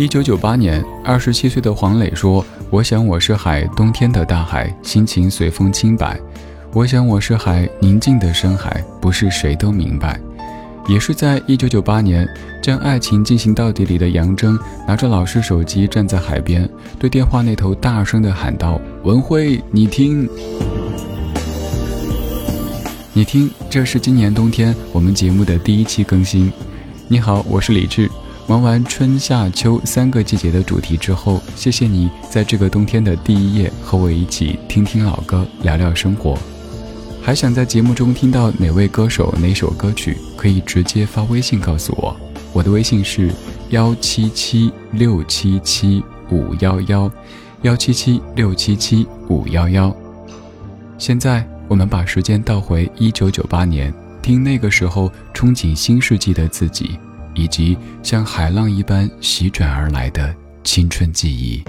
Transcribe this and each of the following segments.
一九九八年，二十七岁的黄磊说：“我想我是海，冬天的大海，心情随风轻摆。我想我是海，宁静的深海，不是谁都明白。”也是在一九九八年，将爱情进行到底里的杨铮拿着老式手机站在海边，对电话那头大声的喊道：“文辉，你听，你听，这是今年冬天我们节目的第一期更新。你好，我是李志。忙完春夏秋三个季节的主题之后，谢谢你在这个冬天的第一夜和我一起听听老歌，聊聊生活。”还想在节目中听到哪位歌手、哪首歌曲，可以直接发微信告诉我。我的微信是幺七七六七七五幺幺，幺七七六七七五幺幺。现在我们把时间倒回一九九八年，听那个时候憧憬新世纪的自己，以及像海浪一般席卷而来的青春记忆。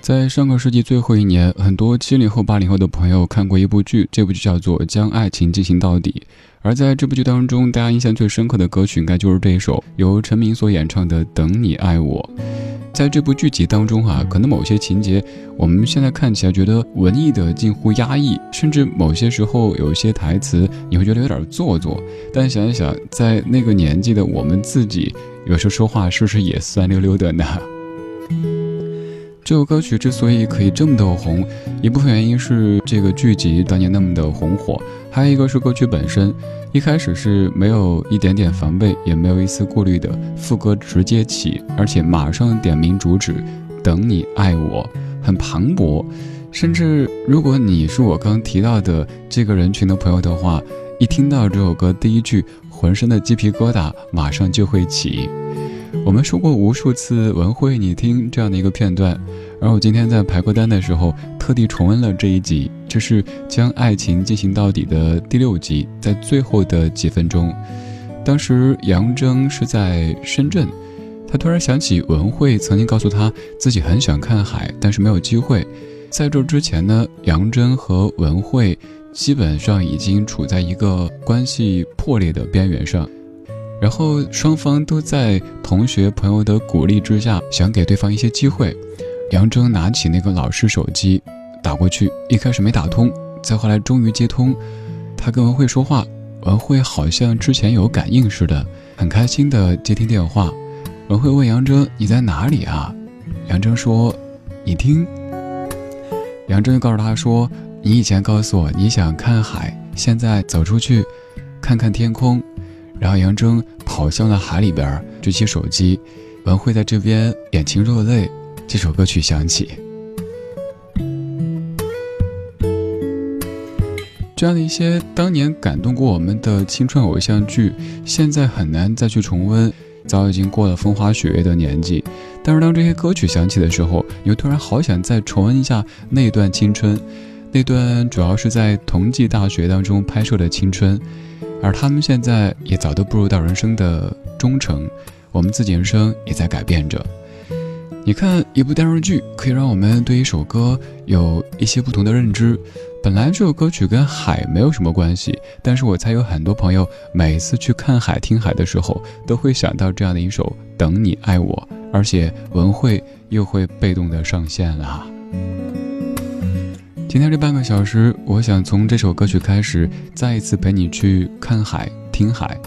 在上个世纪最后一年，很多七零后、八零后的朋友看过一部剧，这部剧叫做《将爱情进行到底》。而在这部剧当中，大家印象最深刻的歌曲，应该就是这一首由陈明所演唱的《等你爱我》。在这部剧集当中，哈，可能某些情节我们现在看起来觉得文艺的近乎压抑，甚至某些时候有一些台词你会觉得有点做作。但想一想，在那个年纪的我们自己，有时候说话是不是也酸溜溜的呢？这首歌曲之所以可以这么的红，一部分原因是这个剧集当年那么的红火，还有一个是歌曲本身。一开始是没有一点点防备，也没有一丝顾虑的，副歌直接起，而且马上点名主旨，等你爱我，很磅礴。甚至如果你是我刚提到的这个人群的朋友的话，一听到这首歌第一句，浑身的鸡皮疙瘩马上就会起。我们说过无数次文慧，你听这样的一个片段，而我今天在排歌单的时候特地重温了这一集，这是将爱情进行到底的第六集，在最后的几分钟，当时杨铮是在深圳，他突然想起文慧曾经告诉他自己很想看海，但是没有机会。在这之前呢，杨铮和文慧基本上已经处在一个关系破裂的边缘上。然后双方都在同学朋友的鼓励之下，想给对方一些机会。杨铮拿起那个老式手机，打过去，一开始没打通，再后来终于接通。他跟文慧说话，文慧好像之前有感应似的，很开心的接听电话。文慧问杨铮：“你在哪里啊？”杨铮说：“你听。”杨铮就告诉他说：“你以前告诉我你想看海，现在走出去，看看天空。”然后杨铮跑向了海里边，举起手机，文慧在这边眼睛落泪。这首歌曲响起，这样的一些当年感动过我们的青春偶像剧，现在很难再去重温，早已经过了风花雪月的年纪。但是当这些歌曲响起的时候，你又突然好想再重温一下那段青春，那段主要是在同济大学当中拍摄的青春。而他们现在也早都步入到人生的中程，我们自己人生也在改变着。你看，一部电视剧可以让我们对一首歌有一些不同的认知。本来这首歌曲跟海没有什么关系，但是我猜有很多朋友每次去看海、听海的时候，都会想到这样的一首《等你爱我》，而且文慧又会被动的上线了。今天这半个小时，我想从这首歌曲开始，再一次陪你去看海、听海。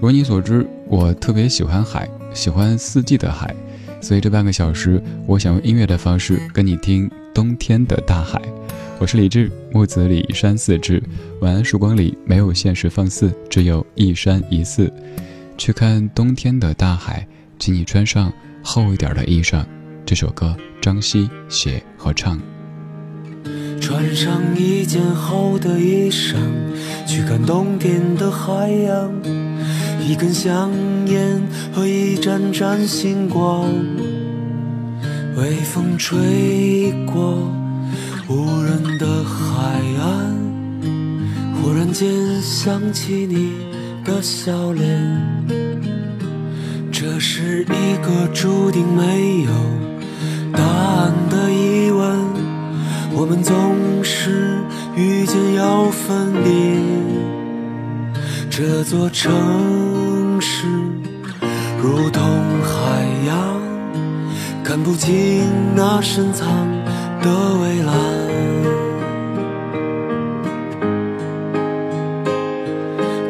如你所知，我特别喜欢海，喜欢四季的海，所以这半个小时，我想用音乐的方式跟你听冬天的大海。我是李志，木子李山寺志。晚安，曙光里没有现实放肆，只有一山一寺。去看冬天的大海，请你穿上厚一点的衣裳。这首歌，张希写和唱。穿上一件厚的衣裳，去看冬天的海洋。一根香烟和一盏盏星光，微风吹过无人的海岸，忽然间想起你的笑脸。这是一个注定没有答案的疑问。我们总是遇见要分离，这座城市如同海洋，看不清那深藏的蔚蓝。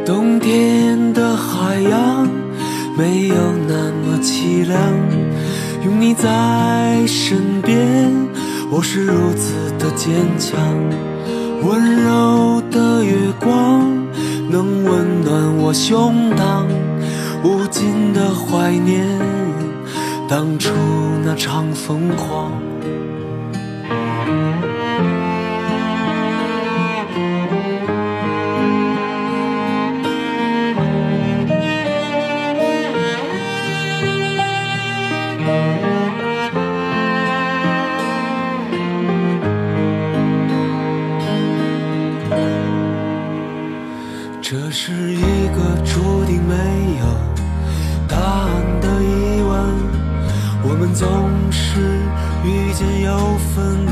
冬天的海洋没有那么凄凉，有你在身边。我是如此的坚强，温柔的月光能温暖我胸膛，无尽的怀念当初那场疯狂。我们总是遇见又分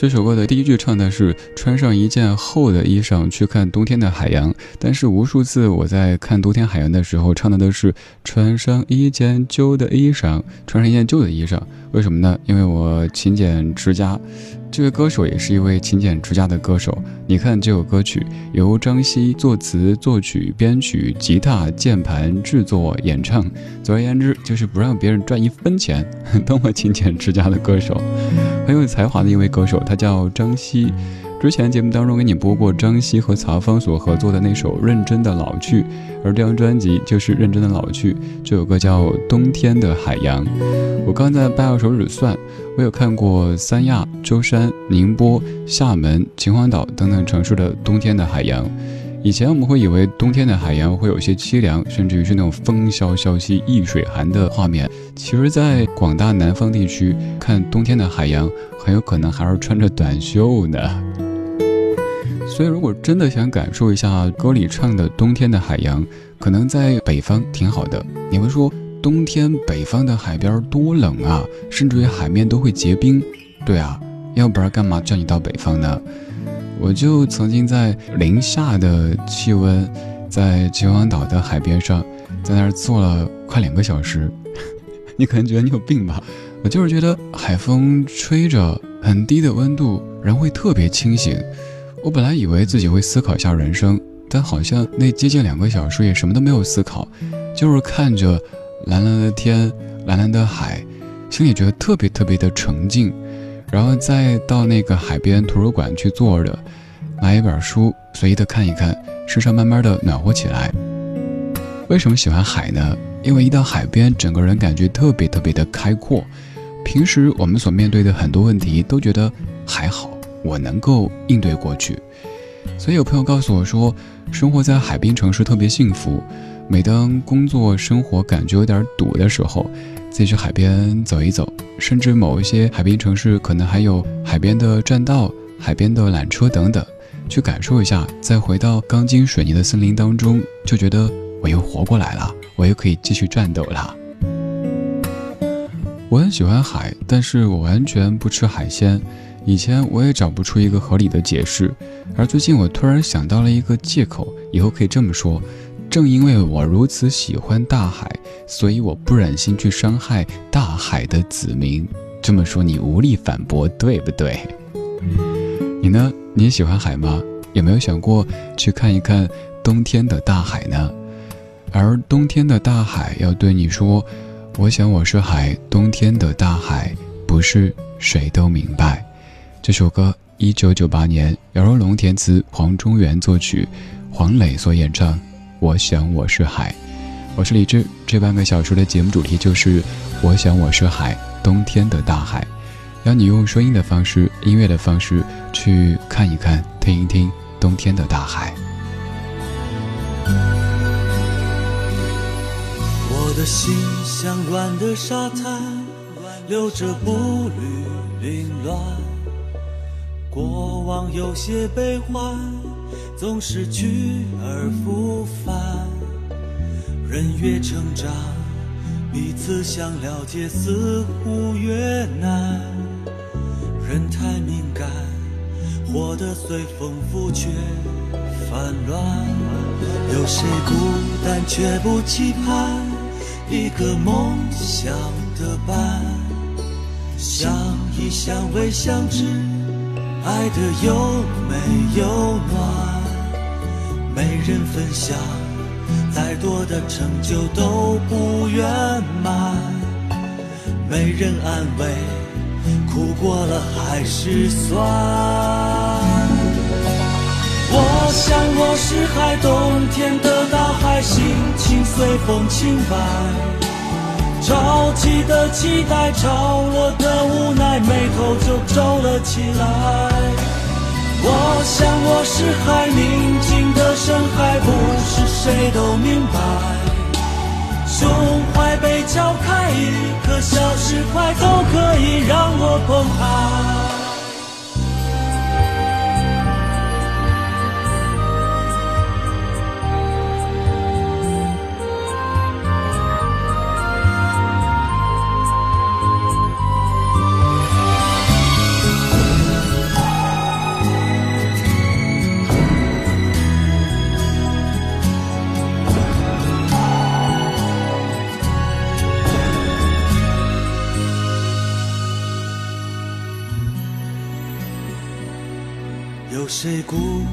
这首歌的第一句唱的是穿上一件厚的衣裳去看冬天的海洋，但是无数次我在看冬天海洋的时候，唱的都是穿上一件旧的衣裳，穿上一件旧的衣裳。为什么呢？因为我勤俭持家。这位歌手也是一位勤俭持家的歌手。你看这首歌曲由张希作词、作曲、编曲、吉他、键盘制作、演唱。总而言之，就是不让别人赚一分钱，多么勤俭持家的歌手，很有才华的一位歌手。他叫张希。之前节目当中给你播过张希和曹芳所合作的那首《认真的老去》，而这张专辑就是《认真的老去》。这首歌叫《冬天的海洋》。我刚在掰手指算，我有看过三亚、舟山、宁波、厦门、秦皇岛等等城市的冬天的海洋。以前我们会以为冬天的海洋会有些凄凉，甚至于是那种风萧萧兮易水寒的画面。其实，在广大南方地区看冬天的海洋，很有可能还是穿着短袖呢。所以，如果真的想感受一下歌里唱的冬天的海洋，可能在北方挺好的。你们说，冬天北方的海边多冷啊，甚至于海面都会结冰。对啊，要不然干嘛叫你到北方呢？我就曾经在零下的气温，在秦皇岛的海边上，在那儿坐了快两个小时。你可能觉得你有病吧？我就是觉得海风吹着，很低的温度，人会特别清醒。我本来以为自己会思考一下人生，但好像那接近两个小时也什么都没有思考，就是看着蓝蓝的天、蓝蓝的海，心里觉得特别特别的沉静。然后再到那个海边图书馆去坐着，拿一本书随意的看一看，身上慢慢的暖和起来。为什么喜欢海呢？因为一到海边，整个人感觉特别特别的开阔。平时我们所面对的很多问题，都觉得还好。我能够应对过去，所以有朋友告诉我说，生活在海滨城市特别幸福。每当工作生活感觉有点堵的时候，自己去海边走一走，甚至某一些海滨城市可能还有海边的栈道、海边的缆车等等，去感受一下，再回到钢筋水泥的森林当中，就觉得我又活过来了，我又可以继续战斗了。我很喜欢海，但是我完全不吃海鲜。以前我也找不出一个合理的解释，而最近我突然想到了一个借口，以后可以这么说：正因为我如此喜欢大海，所以我不忍心去伤害大海的子民。这么说你无力反驳，对不对？你呢？你喜欢海吗？有没有想过去看一看冬天的大海呢？而冬天的大海要对你说：“我想我是海，冬天的大海不是谁都明白。”这首歌，一九九八年，姚若龙填词，黄中原作曲，黄磊所演唱。我想我是海，我是李志。这半个小时的节目主题就是我想我是海，冬天的大海，让你用声音的方式、音乐的方式去看一看、听一听冬天的大海。我的心像软的沙滩，留着步履凌乱。过往有些悲欢，总是去而复返。人越成长，彼此想了解似乎越难。人太敏感，活得随风浮却烦乱。有谁孤单却不期盼一个梦想的伴？相依相偎相知。爱的有没有暖？没人分享，再多的成就都不圆满。没人安慰，苦过了还是酸。我想我是海，冬天的大海，心情随风轻摆。潮起的期待，潮落的无奈，眉头就皱了起来。我想我是海，宁静的深海，不是谁都明白。胸怀被敲开，一颗小石块都可以让我澎湃。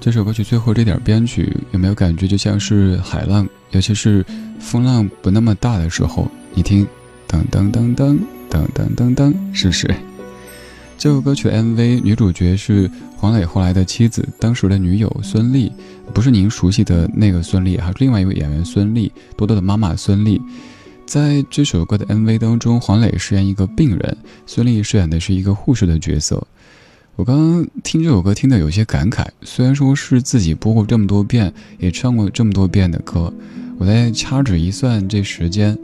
这首歌曲最后这点编曲有没有感觉就像是海浪，尤其是风浪不那么大的时候，你听，噔噔噔噔噔噔噔噔，是不是？这首歌曲的 MV 女主角是黄磊后来的妻子，当时的女友孙俪，不是您熟悉的那个孙俪，还是另外一位演员孙俪，多多的妈妈孙俪。在这首歌的 MV 当中，黄磊饰演一个病人，孙俪饰演的是一个护士的角色。我刚刚听这首歌听得有些感慨，虽然说是自己播过这么多遍，也唱过这么多遍的歌，我在掐指一算这时间，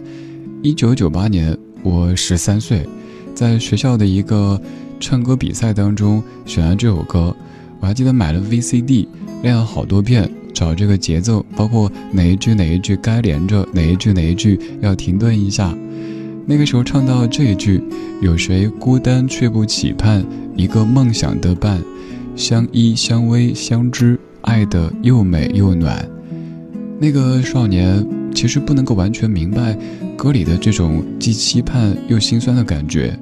一九九八年我十三岁，在学校的一个唱歌比赛当中选了这首歌，我还记得买了 VCD 练了好多遍，找这个节奏，包括哪一句哪一句该连着，哪一句哪一句要停顿一下。那个时候唱到这一句，有谁孤单却不期盼一个梦想的伴，相依相偎相知，爱的又美又暖。那个少年其实不能够完全明白歌里的这种既期盼又心酸的感觉。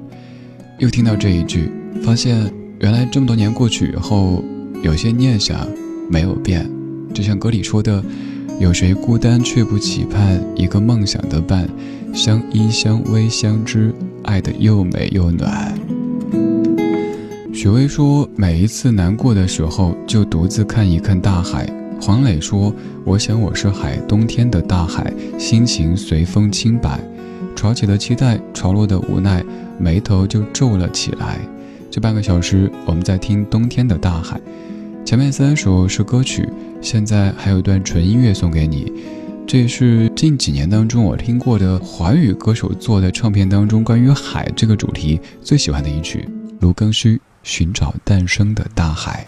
又听到这一句，发现原来这么多年过去以后，有些念想没有变，就像歌里说的。有谁孤单却不期盼一个梦想的伴，相依相偎相知，爱的又美又暖。许巍说，每一次难过的时候，就独自看一看大海。黄磊说，我想我是海，冬天的大海，心情随风轻摆。潮起的期待，潮落的无奈，眉头就皱了起来。这半个小时，我们在听冬天的大海。前面三首是歌曲，现在还有一段纯音乐送给你。这也是近几年当中我听过的华语歌手做的唱片当中关于海这个主题最喜欢的一曲，卢庚戌《寻找诞生的大海》。